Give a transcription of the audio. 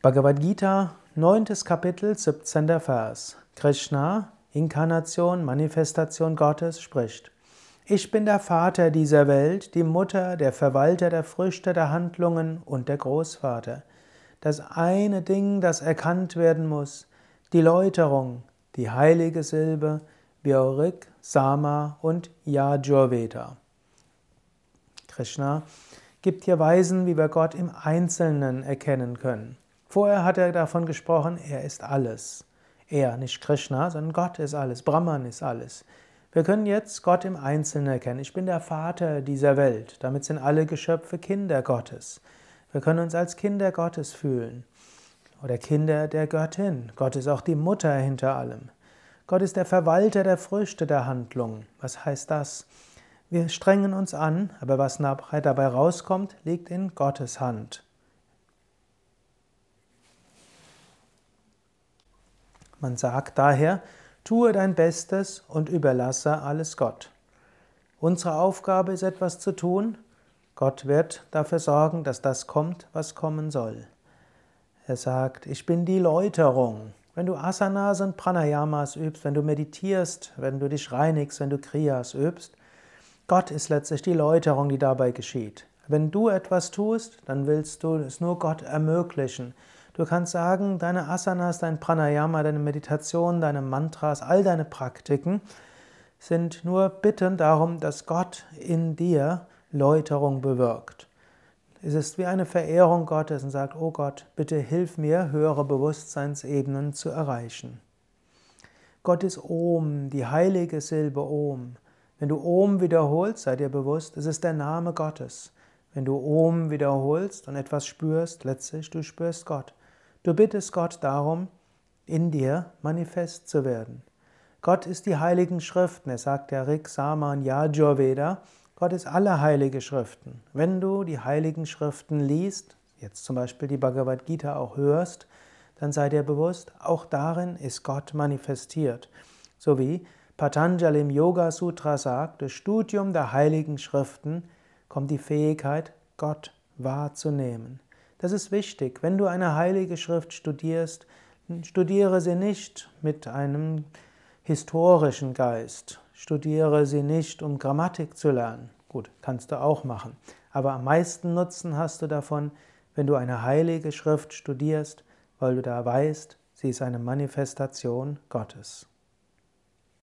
Bhagavad Gita, 9. Kapitel, 17. Vers. Krishna, Inkarnation, Manifestation Gottes, spricht. Ich bin der Vater dieser Welt, die Mutter, der Verwalter der Früchte der Handlungen und der Großvater. Das eine Ding, das erkannt werden muss, die Läuterung, die heilige Silbe, Vyorik, Sama und Yajurveda. Krishna gibt hier Weisen, wie wir Gott im Einzelnen erkennen können. Vorher hat er davon gesprochen, er ist alles. Er, nicht Krishna, sondern Gott ist alles, Brahman ist alles. Wir können jetzt Gott im Einzelnen erkennen. Ich bin der Vater dieser Welt. Damit sind alle Geschöpfe Kinder Gottes. Wir können uns als Kinder Gottes fühlen. Oder Kinder der Göttin. Gott ist auch die Mutter hinter allem. Gott ist der Verwalter der Früchte der Handlung. Was heißt das? Wir strengen uns an, aber was dabei rauskommt, liegt in Gottes Hand. Man sagt daher, tue dein Bestes und überlasse alles Gott. Unsere Aufgabe ist etwas zu tun. Gott wird dafür sorgen, dass das kommt, was kommen soll. Er sagt, ich bin die Läuterung. Wenn du Asanas und Pranayamas übst, wenn du meditierst, wenn du dich reinigst, wenn du Kriyas übst, Gott ist letztlich die Läuterung, die dabei geschieht. Wenn du etwas tust, dann willst du es nur Gott ermöglichen. Du kannst sagen, deine Asanas, dein Pranayama, deine Meditation, deine Mantras, all deine Praktiken sind nur Bitten darum, dass Gott in dir Läuterung bewirkt. Es ist wie eine Verehrung Gottes und sagt, oh Gott, bitte hilf mir, höhere Bewusstseinsebenen zu erreichen. Gott ist Om, die heilige Silbe Om. Wenn du Om wiederholst, sei dir bewusst, es ist der Name Gottes. Wenn du Om wiederholst und etwas spürst, letztlich du spürst Gott. Du bittest Gott darum, in dir manifest zu werden. Gott ist die heiligen Schriften. Es sagt der Rik Saman Yajurveda. Gott ist alle heilige Schriften. Wenn du die heiligen Schriften liest, jetzt zum Beispiel die Bhagavad Gita auch hörst, dann sei dir bewusst, auch darin ist Gott manifestiert. So wie Patanjali im Yoga Sutra sagt, durch Studium der heiligen Schriften kommt die Fähigkeit, Gott wahrzunehmen. Das ist wichtig. Wenn du eine heilige Schrift studierst, studiere sie nicht mit einem historischen Geist. Studiere sie nicht, um Grammatik zu lernen. Gut, kannst du auch machen. Aber am meisten Nutzen hast du davon, wenn du eine heilige Schrift studierst, weil du da weißt, sie ist eine Manifestation Gottes.